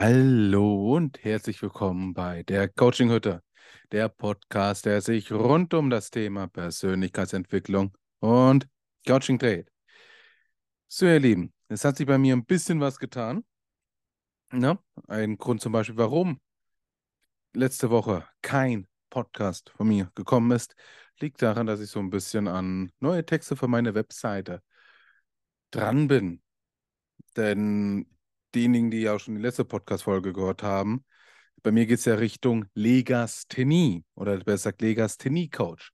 Hallo und herzlich willkommen bei der Coaching Hütte, der Podcast, der sich rund um das Thema Persönlichkeitsentwicklung und Coaching dreht. So, ihr Lieben, es hat sich bei mir ein bisschen was getan. Ne? Ein Grund zum Beispiel, warum letzte Woche kein Podcast von mir gekommen ist, liegt daran, dass ich so ein bisschen an neue Texte für meine Webseite dran bin. Denn diejenigen, die ja auch schon die letzte Podcast-Folge gehört haben, bei mir geht es ja Richtung Legasthenie oder besser gesagt Legasthenie-Coach.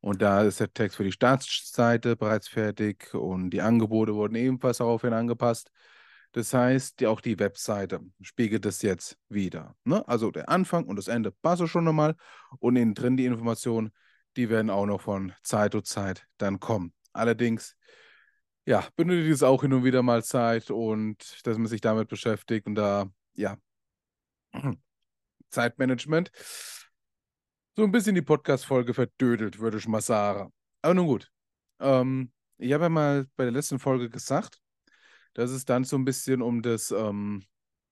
Und da ist der Text für die Startseite bereits fertig und die Angebote wurden ebenfalls daraufhin angepasst. Das heißt, auch die Webseite spiegelt das jetzt wieder. Ne? Also der Anfang und das Ende passen schon nochmal und innen drin die Informationen, die werden auch noch von Zeit zu Zeit dann kommen. Allerdings ja, benötigt es auch hin und wieder mal Zeit und dass man sich damit beschäftigt und da, ja, Zeitmanagement so ein bisschen die Podcast-Folge verdödelt, würde ich mal sagen. Aber nun gut. Ähm, ich habe ja mal bei der letzten Folge gesagt, dass es dann so ein bisschen um das, ähm,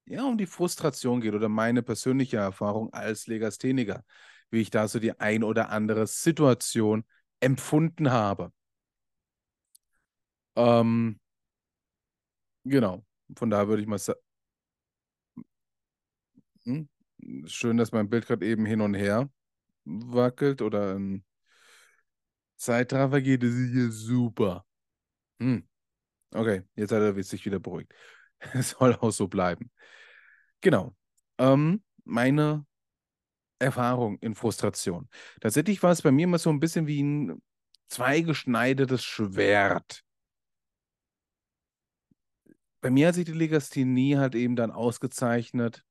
ja, um die Frustration geht oder meine persönliche Erfahrung als Legastheniker, wie ich da so die ein oder andere Situation empfunden habe. Ähm, genau. Von daher würde ich mal sagen. Hm? Schön, dass mein Bild gerade eben hin und her wackelt oder ein Zeitraffer geht, das ist hier super. Hm. Okay, jetzt hat er sich wieder beruhigt. Es soll auch so bleiben. Genau. Ähm, meine Erfahrung in Frustration. Tatsächlich war es bei mir immer so ein bisschen wie ein zweigeschneidetes Schwert bei mir hat sich die Legasthenie halt eben dann ausgezeichnet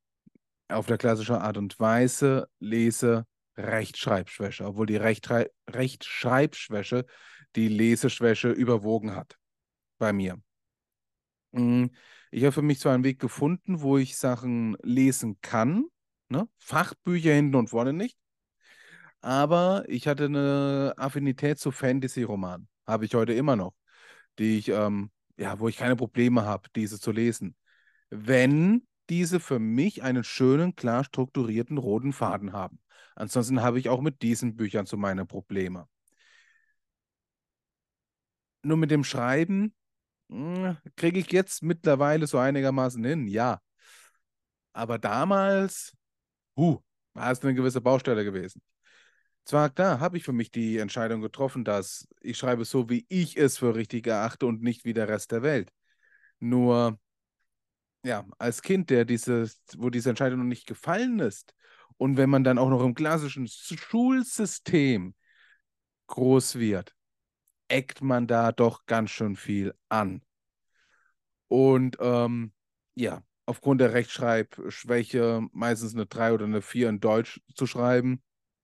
auf der klassischen Art und Weise, Lese, Rechtschreibschwäche, obwohl die Rechtre Rechtschreibschwäche die Leseschwäche überwogen hat bei mir. Hm, ich habe für mich zwar einen Weg gefunden, wo ich Sachen lesen kann, ne? Fachbücher hinten und vorne nicht, aber ich hatte eine Affinität zu Fantasy-Romanen, habe ich heute immer noch, die ich ähm, ja, wo ich keine Probleme habe, diese zu lesen. Wenn diese für mich einen schönen, klar strukturierten roten Faden haben. Ansonsten habe ich auch mit diesen Büchern so meine Probleme. Nur mit dem Schreiben hm, kriege ich jetzt mittlerweile so einigermaßen hin, ja. Aber damals, huh, war es eine gewisse Baustelle gewesen. Zwar, da habe ich für mich die Entscheidung getroffen, dass ich schreibe so, wie ich es für richtig erachte und nicht wie der Rest der Welt. Nur, ja, als Kind, der dieses, wo diese Entscheidung noch nicht gefallen ist, und wenn man dann auch noch im klassischen Schulsystem groß wird, eckt man da doch ganz schön viel an. Und ähm, ja, aufgrund der Rechtschreibschwäche meistens eine 3 oder eine 4 in Deutsch zu schreiben,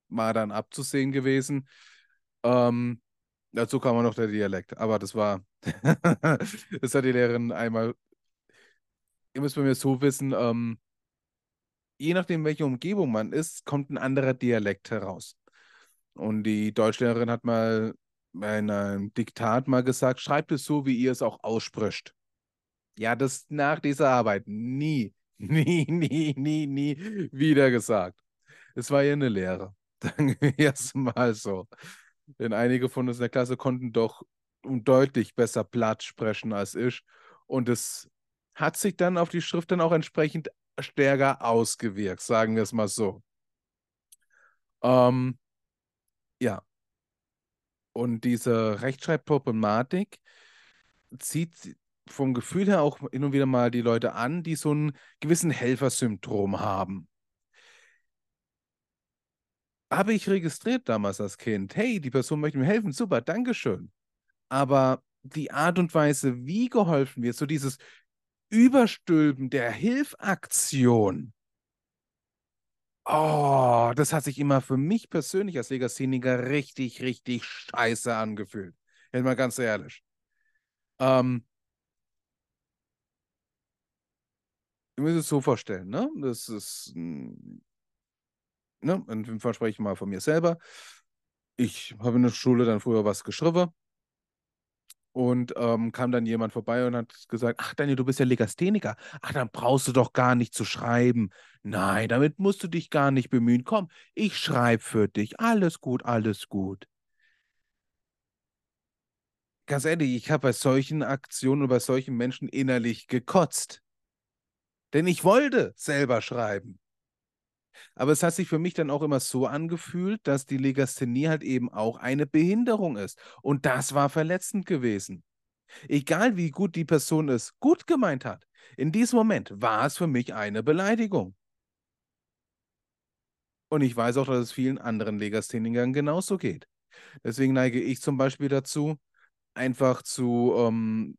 mal dann abzusehen gewesen. Ähm, dazu kam auch noch der Dialekt, aber das war, das hat die Lehrerin einmal, ihr müsst bei mir so wissen, ähm, je nachdem, welche Umgebung man ist, kommt ein anderer Dialekt heraus. Und die Deutschlehrerin hat mal in einem Diktat mal gesagt, schreibt es so, wie ihr es auch ausspricht. Ja, das nach dieser Arbeit nie, nie, nie, nie, nie wieder gesagt. Es war ihr eine Lehre. Sagen wir es mal so. Denn einige von uns in der Klasse konnten doch deutlich besser Platt sprechen als ich. Und es hat sich dann auf die Schrift dann auch entsprechend stärker ausgewirkt, sagen wir es mal so. Ähm, ja. Und diese Rechtschreibproblematik zieht vom Gefühl her auch hin und wieder mal die Leute an, die so einen gewissen Helfersyndrom haben habe ich registriert damals als Kind. Hey, die Person möchte mir helfen. Super, Dankeschön. Aber die Art und Weise, wie geholfen wird, so dieses Überstülpen der Hilfaktion, oh, das hat sich immer für mich persönlich als Legastheniker richtig, richtig scheiße angefühlt. Jetzt mal ganz ehrlich. Ähm, ihr müsst es so vorstellen, ne? Das ist ein ne, in dem Fall spreche ich mal von mir selber. Ich habe in der Schule dann früher was geschrieben Und ähm, kam dann jemand vorbei und hat gesagt, ach Daniel, du bist ja Legastheniker. Ach, dann brauchst du doch gar nicht zu schreiben. Nein, damit musst du dich gar nicht bemühen. Komm, ich schreibe für dich. Alles gut, alles gut. Ganz ehrlich, ich habe bei solchen Aktionen und bei solchen Menschen innerlich gekotzt. Denn ich wollte selber schreiben. Aber es hat sich für mich dann auch immer so angefühlt, dass die Legasthenie halt eben auch eine Behinderung ist. Und das war verletzend gewesen. Egal wie gut die Person es gut gemeint hat, in diesem Moment war es für mich eine Beleidigung. Und ich weiß auch, dass es vielen anderen Legasthenikern genauso geht. Deswegen neige ich zum Beispiel dazu, einfach zu, ähm,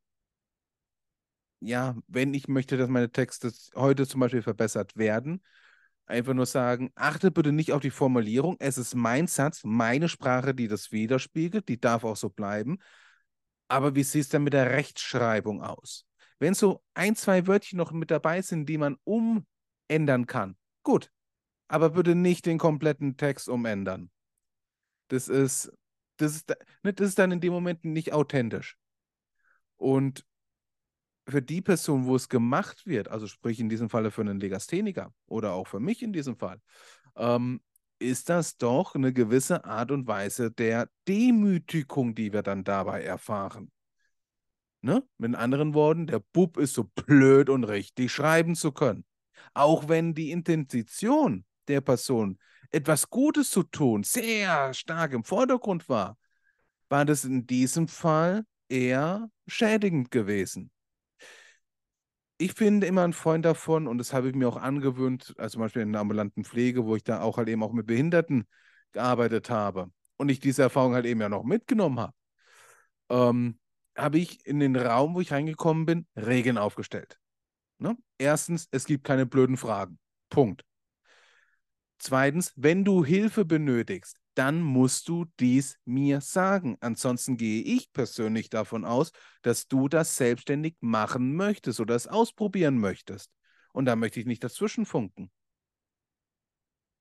ja, wenn ich möchte, dass meine Texte heute zum Beispiel verbessert werden, einfach nur sagen, achte bitte nicht auf die Formulierung. Es ist mein Satz, meine Sprache, die das widerspiegelt, die darf auch so bleiben. Aber wie sieht es denn mit der Rechtschreibung aus? Wenn so ein, zwei Wörtchen noch mit dabei sind, die man umändern kann, gut. Aber bitte nicht den kompletten Text umändern. Das ist, das ist, ne, das ist dann in dem Moment nicht authentisch. Und für die Person, wo es gemacht wird, also sprich in diesem Falle für einen Legastheniker oder auch für mich in diesem Fall, ähm, ist das doch eine gewisse Art und Weise der Demütigung, die wir dann dabei erfahren. Ne? Mit anderen Worten, der Bub ist so blöd und richtig schreiben zu können. Auch wenn die Intention der Person, etwas Gutes zu tun, sehr stark im Vordergrund war, war das in diesem Fall eher schädigend gewesen ich bin immer ein Freund davon und das habe ich mir auch angewöhnt, also zum Beispiel in der ambulanten Pflege, wo ich da auch halt eben auch mit Behinderten gearbeitet habe und ich diese Erfahrung halt eben ja noch mitgenommen habe, ähm, habe ich in den Raum, wo ich reingekommen bin, Regeln aufgestellt. Ne? Erstens, es gibt keine blöden Fragen. Punkt. Zweitens, wenn du Hilfe benötigst, dann musst du dies mir sagen. Ansonsten gehe ich persönlich davon aus, dass du das selbstständig machen möchtest oder es ausprobieren möchtest. Und da möchte ich nicht dazwischen funken.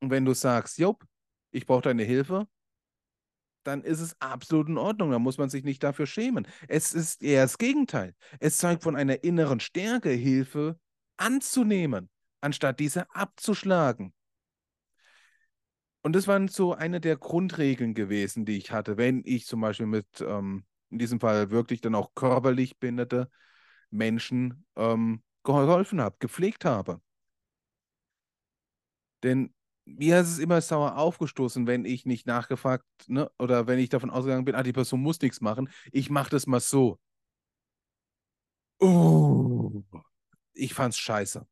Und wenn du sagst, Job, ich brauche deine Hilfe, dann ist es absolut in Ordnung. Da muss man sich nicht dafür schämen. Es ist eher das Gegenteil. Es zeigt von einer inneren Stärke, Hilfe anzunehmen, anstatt diese abzuschlagen. Und das waren so eine der Grundregeln gewesen, die ich hatte, wenn ich zum Beispiel mit, ähm, in diesem Fall wirklich dann auch körperlich behinderte Menschen ähm, geholfen habe, gepflegt habe. Denn mir ist es immer sauer aufgestoßen, wenn ich nicht nachgefragt, ne, oder wenn ich davon ausgegangen bin, ah, die Person muss nichts machen, ich mache das mal so. Oh, ich fand's scheiße,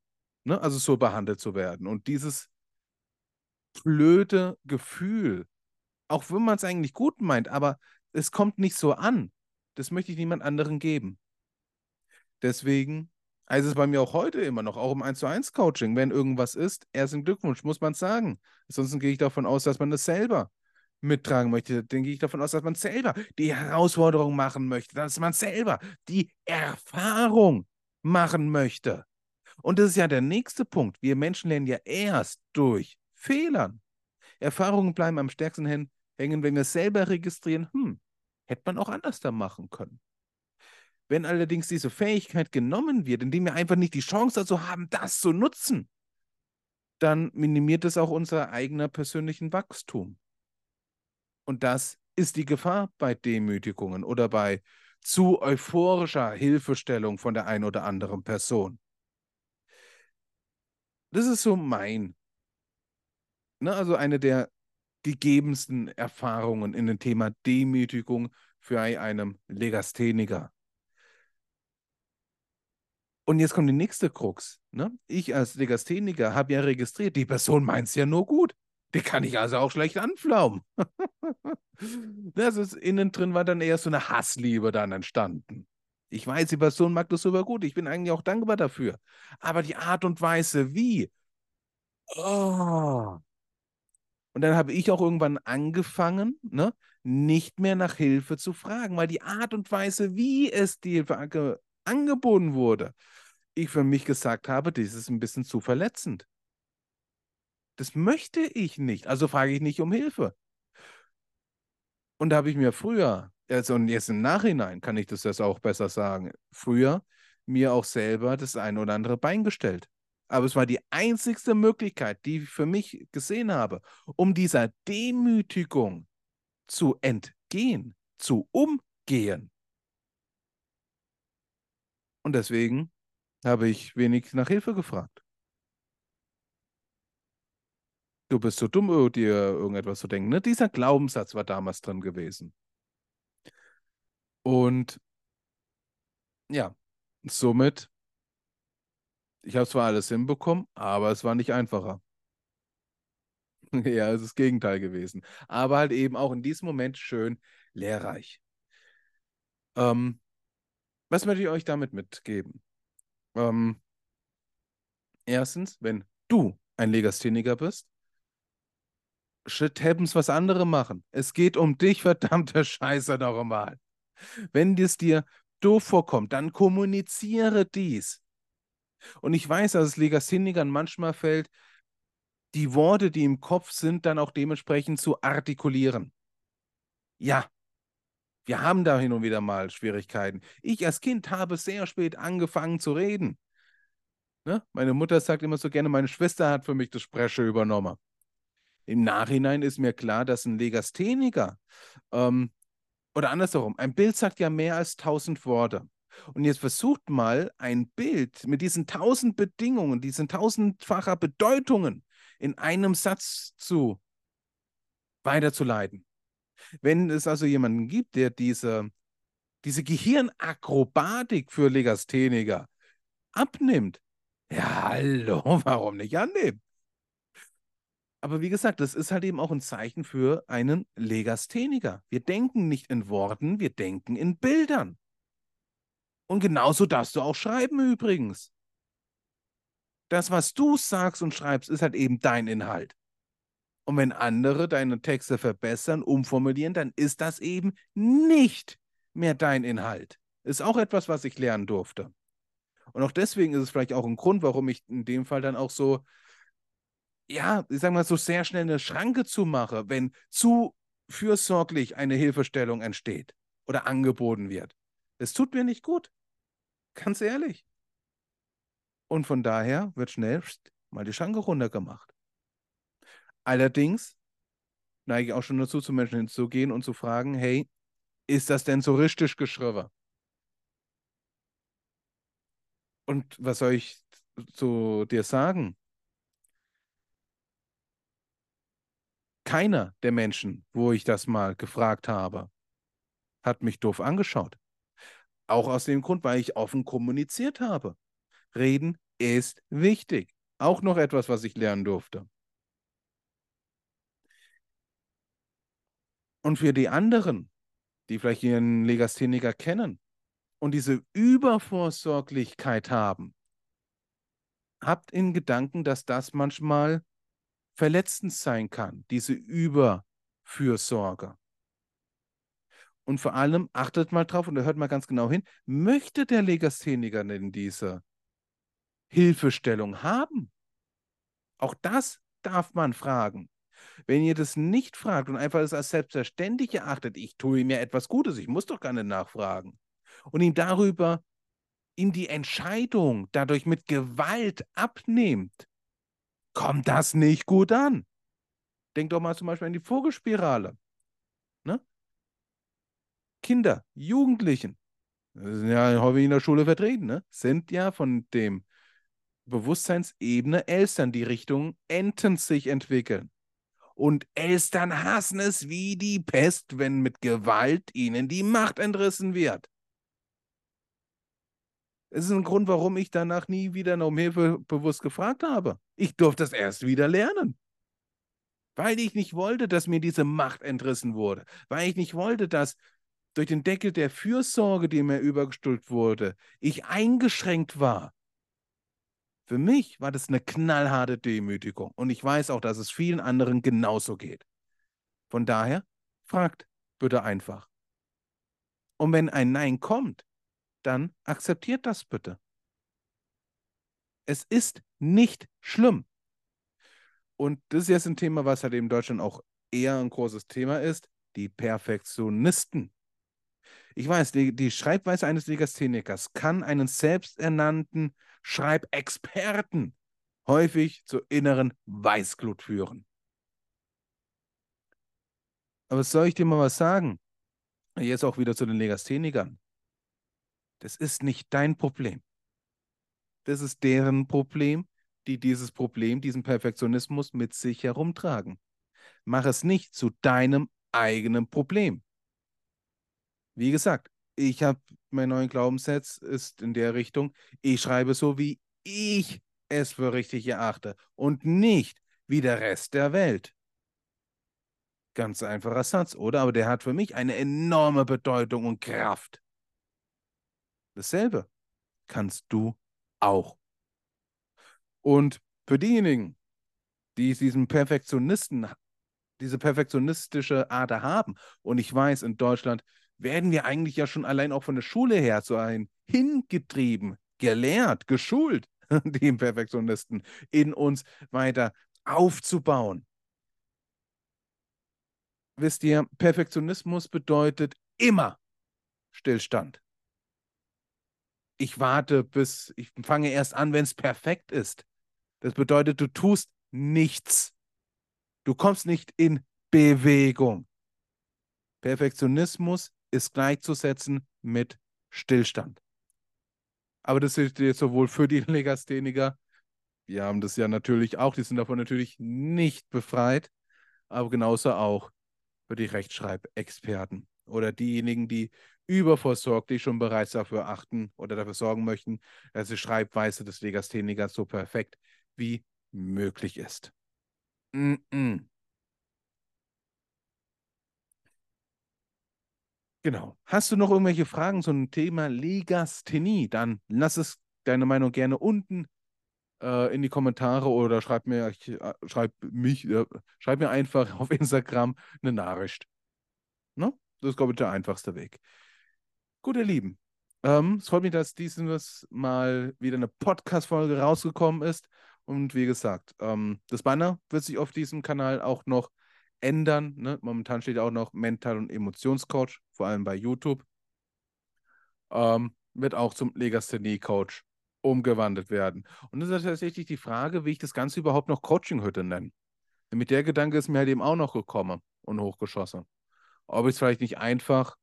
ne, also so behandelt zu werden. Und dieses blöde Gefühl. Auch wenn man es eigentlich gut meint, aber es kommt nicht so an. Das möchte ich niemand anderen geben. Deswegen heißt es bei mir auch heute immer noch, auch im 1 zu 1 Coaching, wenn irgendwas ist, erst ein Glückwunsch, muss man sagen. Ansonsten gehe ich davon aus, dass man das selber mittragen möchte. Dann gehe ich davon aus, dass man selber die Herausforderung machen möchte, dass man selber die Erfahrung machen möchte. Und das ist ja der nächste Punkt. Wir Menschen lernen ja erst durch Fehlern. Erfahrungen bleiben am stärksten hängen, wenn wir selber registrieren, hm, hätte man auch anders da machen können. Wenn allerdings diese Fähigkeit genommen wird, indem wir einfach nicht die Chance dazu haben, das zu nutzen, dann minimiert es auch unser eigener persönlichen Wachstum. Und das ist die Gefahr bei Demütigungen oder bei zu euphorischer Hilfestellung von der einen oder anderen Person. Das ist so mein Ne, also eine der gegebensten Erfahrungen in dem Thema Demütigung für einen Legastheniker. Und jetzt kommt die nächste Krux. Ne? Ich als Legastheniker habe ja registriert, die Person meint es ja nur gut. Die kann ich also auch schlecht anflaumen. das ist, innen drin war dann eher so eine Hassliebe dann entstanden. Ich weiß, die Person mag das super gut. Ich bin eigentlich auch dankbar dafür. Aber die Art und Weise, wie. Oh, und dann habe ich auch irgendwann angefangen, ne, nicht mehr nach Hilfe zu fragen, weil die Art und Weise, wie es die Hilfe ange angeboten wurde, ich für mich gesagt habe, das ist ein bisschen zu verletzend. Das möchte ich nicht, also frage ich nicht um Hilfe. Und da habe ich mir früher Also und jetzt im Nachhinein kann ich das jetzt auch besser sagen. Früher mir auch selber das ein oder andere Bein gestellt. Aber es war die einzigste Möglichkeit, die ich für mich gesehen habe, um dieser Demütigung zu entgehen, zu umgehen. Und deswegen habe ich wenig nach Hilfe gefragt. Du bist so dumm, oh, dir irgendetwas zu denken. Ne? Dieser Glaubenssatz war damals drin gewesen. Und ja, somit, ich habe zwar alles hinbekommen, aber es war nicht einfacher. ja, es ist das Gegenteil gewesen. Aber halt eben auch in diesem Moment schön lehrreich. Ähm, was möchte ich euch damit mitgeben? Ähm, erstens, wenn du ein Legastheniker bist, shit happens, was andere machen. Es geht um dich, verdammte Scheiße, nochmal. Wenn es dir doof vorkommt, dann kommuniziere dies. Und ich weiß, dass es Legasthenikern manchmal fällt, die Worte, die im Kopf sind, dann auch dementsprechend zu artikulieren. Ja, wir haben da hin und wieder mal Schwierigkeiten. Ich als Kind habe sehr spät angefangen zu reden. Ne? Meine Mutter sagt immer so gerne, meine Schwester hat für mich das Spreche übernommen. Im Nachhinein ist mir klar, dass ein Legastheniker ähm, oder andersherum, ein Bild sagt ja mehr als tausend Worte. Und jetzt versucht mal ein Bild mit diesen tausend Bedingungen, diesen tausendfacher Bedeutungen in einem Satz zu weiterzuleiten. Wenn es also jemanden gibt, der diese, diese Gehirnakrobatik für Legastheniker abnimmt, ja, hallo, warum nicht annehmen? Aber wie gesagt, das ist halt eben auch ein Zeichen für einen Legastheniker. Wir denken nicht in Worten, wir denken in Bildern. Und genauso darfst du auch schreiben übrigens. Das, was du sagst und schreibst, ist halt eben dein Inhalt. Und wenn andere deine Texte verbessern, umformulieren, dann ist das eben nicht mehr dein Inhalt. Ist auch etwas, was ich lernen durfte. Und auch deswegen ist es vielleicht auch ein Grund, warum ich in dem Fall dann auch so ja, ich sag mal, so sehr schnell eine Schranke zu machen, wenn zu fürsorglich eine Hilfestellung entsteht oder angeboten wird. Das tut mir nicht gut. Ganz ehrlich. Und von daher wird schnell mal die Schranke runtergemacht. Allerdings neige ich auch schon dazu, zu Menschen hinzugehen und zu fragen, hey, ist das denn so richtig geschrieben? Und was soll ich zu dir sagen? keiner der Menschen, wo ich das mal gefragt habe, hat mich doof angeschaut. Auch aus dem Grund, weil ich offen kommuniziert habe. Reden ist wichtig. Auch noch etwas, was ich lernen durfte. Und für die anderen, die vielleicht ihren Legastheniker kennen und diese Übervorsorglichkeit haben, habt in Gedanken, dass das manchmal verletzend sein kann, diese Überfürsorge. Und vor allem achtet mal drauf und hört mal ganz genau hin, möchte der Legastheniker denn diese Hilfestellung haben? Auch das darf man fragen. Wenn ihr das nicht fragt und einfach es als selbstverständlich erachtet, ich tue ihm ja etwas Gutes, ich muss doch gar nicht nachfragen, und ihm darüber ihm die Entscheidung dadurch mit Gewalt abnehmt, kommt das nicht gut an. Denk doch mal zum Beispiel an die Vogelspirale. Kinder, Jugendlichen, das sind ja häufig in der Schule vertreten, ne? sind ja von dem Bewusstseinsebene Elstern, die Richtung Enten sich entwickeln. Und Elstern hassen es wie die Pest, wenn mit Gewalt ihnen die Macht entrissen wird. Es ist ein Grund, warum ich danach nie wieder um Hilfe bewusst gefragt habe. Ich durfte das erst wieder lernen. Weil ich nicht wollte, dass mir diese Macht entrissen wurde. Weil ich nicht wollte, dass durch den Deckel der Fürsorge, die mir übergestülpt wurde, ich eingeschränkt war. Für mich war das eine knallharte Demütigung. Und ich weiß auch, dass es vielen anderen genauso geht. Von daher, fragt bitte einfach. Und wenn ein Nein kommt, dann akzeptiert das bitte. Es ist nicht schlimm. Und das ist jetzt ein Thema, was halt in Deutschland auch eher ein großes Thema ist. Die Perfektionisten Ich weiß, die, die Schreibweise eines Legasthenikers kann einen selbsternannten Schreibexperten häufig zur inneren Weißglut führen. Aber soll ich dir mal was sagen? Jetzt auch wieder zu den Legasthenikern. Das ist nicht dein Problem. Das ist deren Problem, die dieses Problem, diesen Perfektionismus mit sich herumtragen. Mach es nicht zu deinem eigenen Problem. Wie gesagt, ich habe mein neuen Glaubenssatz ist in der Richtung, ich schreibe so, wie ich es für richtig erachte und nicht wie der Rest der Welt. Ganz einfacher Satz, oder? Aber der hat für mich eine enorme Bedeutung und Kraft. Dasselbe kannst du auch. Und für diejenigen, die diesen Perfektionisten, diese perfektionistische Ader haben, und ich weiß, in Deutschland werden wir eigentlich ja schon allein auch von der Schule her so ein hingetrieben, gelehrt, geschult, die Perfektionisten in uns weiter aufzubauen. Wisst ihr, Perfektionismus bedeutet immer Stillstand. Ich warte bis, ich fange erst an, wenn es perfekt ist. Das bedeutet, du tust nichts. Du kommst nicht in Bewegung. Perfektionismus ist gleichzusetzen mit Stillstand. Aber das ist sowohl für die Legastheniker, wir haben das ja natürlich auch, die sind davon natürlich nicht befreit, aber genauso auch für die Rechtschreibexperten oder diejenigen, die übervorsorglich schon bereits dafür achten oder dafür sorgen möchten, dass die Schreibweise des Legasthenikers so perfekt wie möglich ist. Mm -mm. Genau. Hast du noch irgendwelche Fragen zum Thema Legasthenie? Dann lass es deine Meinung gerne unten äh, in die Kommentare oder schreib mir, ich, äh, schreib mich, äh, schreib mir einfach auf Instagram eine Nachricht. Ne? Das ist, glaube ich, der einfachste Weg. Gut, ihr Lieben. Ähm, es freut mich, dass dieses Mal wieder eine Podcast-Folge rausgekommen ist. Und wie gesagt, ähm, das Banner wird sich auf diesem Kanal auch noch ändern. Ne? Momentan steht auch noch Mental- und Emotionscoach, vor allem bei YouTube. Ähm, wird auch zum Legasthenie-Coach umgewandelt werden. Und das ist tatsächlich die Frage, wie ich das Ganze überhaupt noch Coaching-Hütte nenne. Mit der Gedanke ist mir halt eben auch noch gekommen und hochgeschossen. Ob ich es vielleicht nicht einfach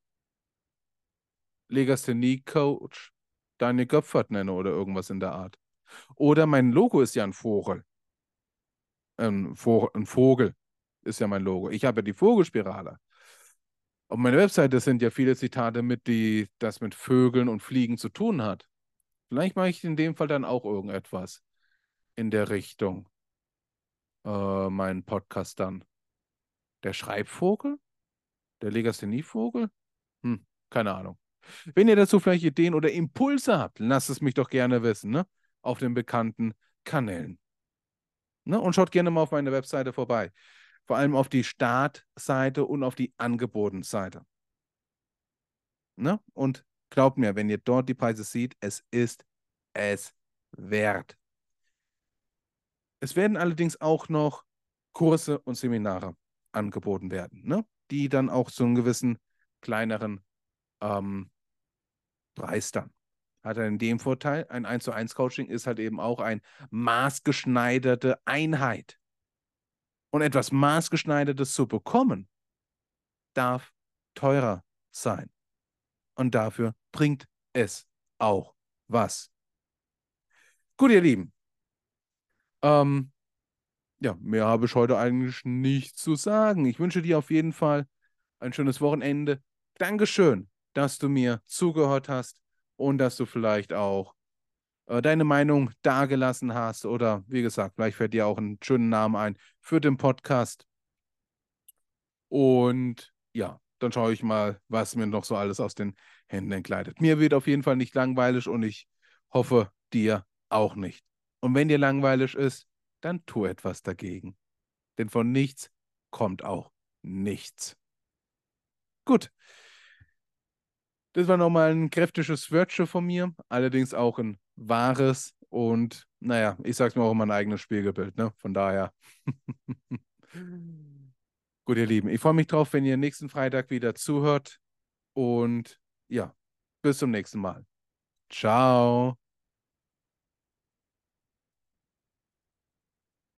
Legasthenie-Coach Daniel Göpfert nenne oder irgendwas in der Art. Oder mein Logo ist ja ein Vogel. Ein, Vogel, ein Vogel ist ja mein Logo. Ich habe ja die Vogelspirale. Auf meiner Webseite sind ja viele Zitate mit, die das mit Vögeln und Fliegen zu tun hat. Vielleicht mache ich in dem Fall dann auch irgendetwas in der Richtung. Äh, meinen Podcast dann. Der Schreibvogel? Der Legasthenievogel? Hm, keine Ahnung. Wenn ihr dazu vielleicht Ideen oder Impulse habt, lasst es mich doch gerne wissen, ne? Auf den bekannten Kanälen. Ne? Und schaut gerne mal auf meine Webseite vorbei vor allem auf die Startseite und auf die Angebotenseite. Ne? Und glaubt mir, wenn ihr dort die Preise seht, es ist es wert. Es werden allerdings auch noch Kurse und Seminare angeboten werden, ne? die dann auch zu einem gewissen kleineren ähm, Preis dann. Hat er in dem Vorteil, ein 1 zu 1 Coaching ist halt eben auch eine maßgeschneiderte Einheit. Und etwas Maßgeschneidertes zu bekommen, darf teurer sein. Und dafür bringt es auch was. Gut, ihr Lieben. Ähm, ja, mehr habe ich heute eigentlich nicht zu sagen. Ich wünsche dir auf jeden Fall ein schönes Wochenende. Dankeschön, dass du mir zugehört hast und dass du vielleicht auch äh, deine Meinung dargelassen hast oder wie gesagt, vielleicht fällt dir auch einen schönen Namen ein für den Podcast. Und ja, dann schaue ich mal, was mir noch so alles aus den Händen entgleitet. Mir wird auf jeden Fall nicht langweilig und ich hoffe, dir auch nicht. Und wenn dir langweilig ist, dann tu etwas dagegen. Denn von nichts kommt auch nichts. Gut. Das war nochmal ein kräftiges Wörtchen von mir, allerdings auch ein wahres und naja, ich sag's mir auch immer ein eigenes Spiegelbild, ne? Von daher. Gut, ihr Lieben, ich freue mich drauf, wenn ihr nächsten Freitag wieder zuhört und Ja, bis zum nächsten Mal. Ciao.